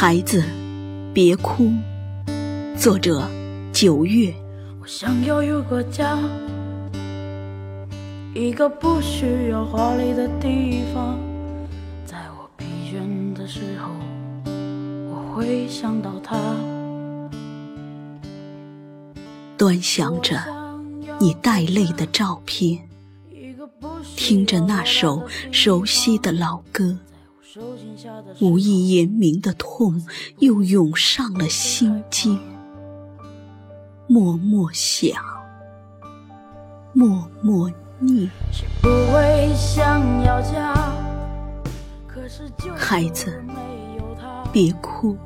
孩子，别哭。作者：九月。我想要有个家，一个不需要华丽的地方。在我疲倦的时候，我会想到他。端详着你带泪的照片，听着那首熟悉的老歌。无意言明的痛又涌上了心间，默默想，默默念。孩子，别哭，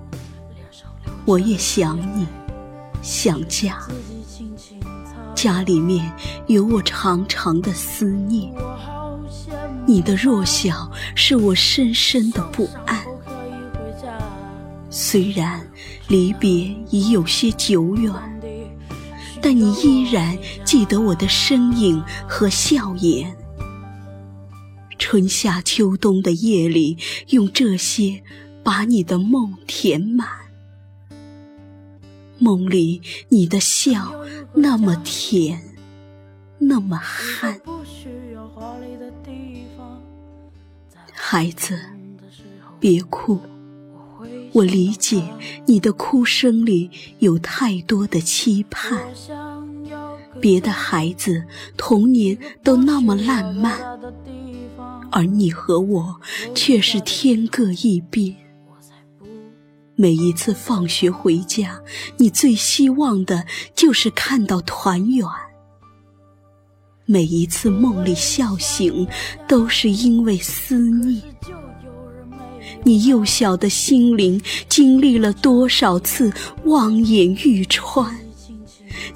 我也想你，想家。家里面有我长长的思念。你的弱小是我深深的不安。虽然离别已有些久远，但你依然记得我的身影和笑颜。春夏秋冬的夜里，用这些把你的梦填满。梦里你的笑那么甜，那么憨。孩子，别哭。我理解你的哭声里有太多的期盼。别的孩子童年都那么烂漫，而你和我却是天各一边。每一次放学回家，你最希望的就是看到团圆。每一次梦里笑醒，都是因为思念。你幼小的心灵经历了多少次望眼欲穿？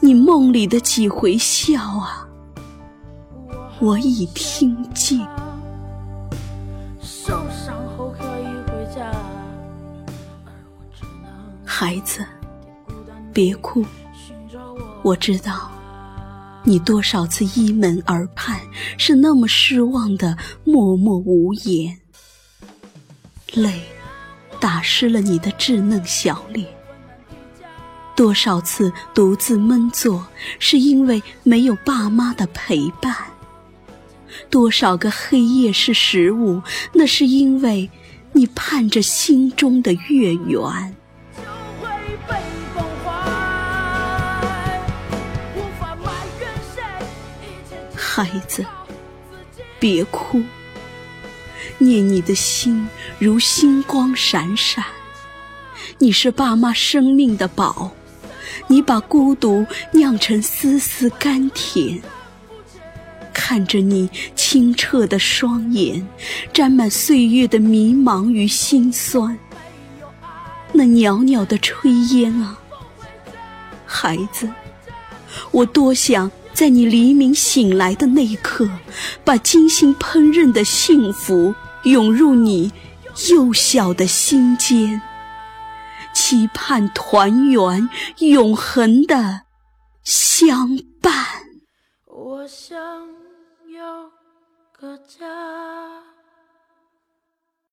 你梦里的几回笑啊，我已听见。孩子，别哭，我知道。你多少次依门而盼，是那么失望的默默无言，泪打湿了你的稚嫩小脸。多少次独自闷坐，是因为没有爸妈的陪伴。多少个黑夜是食物，那是因为你盼着心中的月圆。孩子，别哭。念你的心如星光闪闪，你是爸妈生命的宝，你把孤独酿成丝丝甘甜。看着你清澈的双眼，沾满岁月的迷茫与心酸。那袅袅的炊烟啊，孩子，我多想。在你黎明醒来的那一刻，把精心烹饪的幸福涌入你幼小的心间，期盼团圆，永恒的相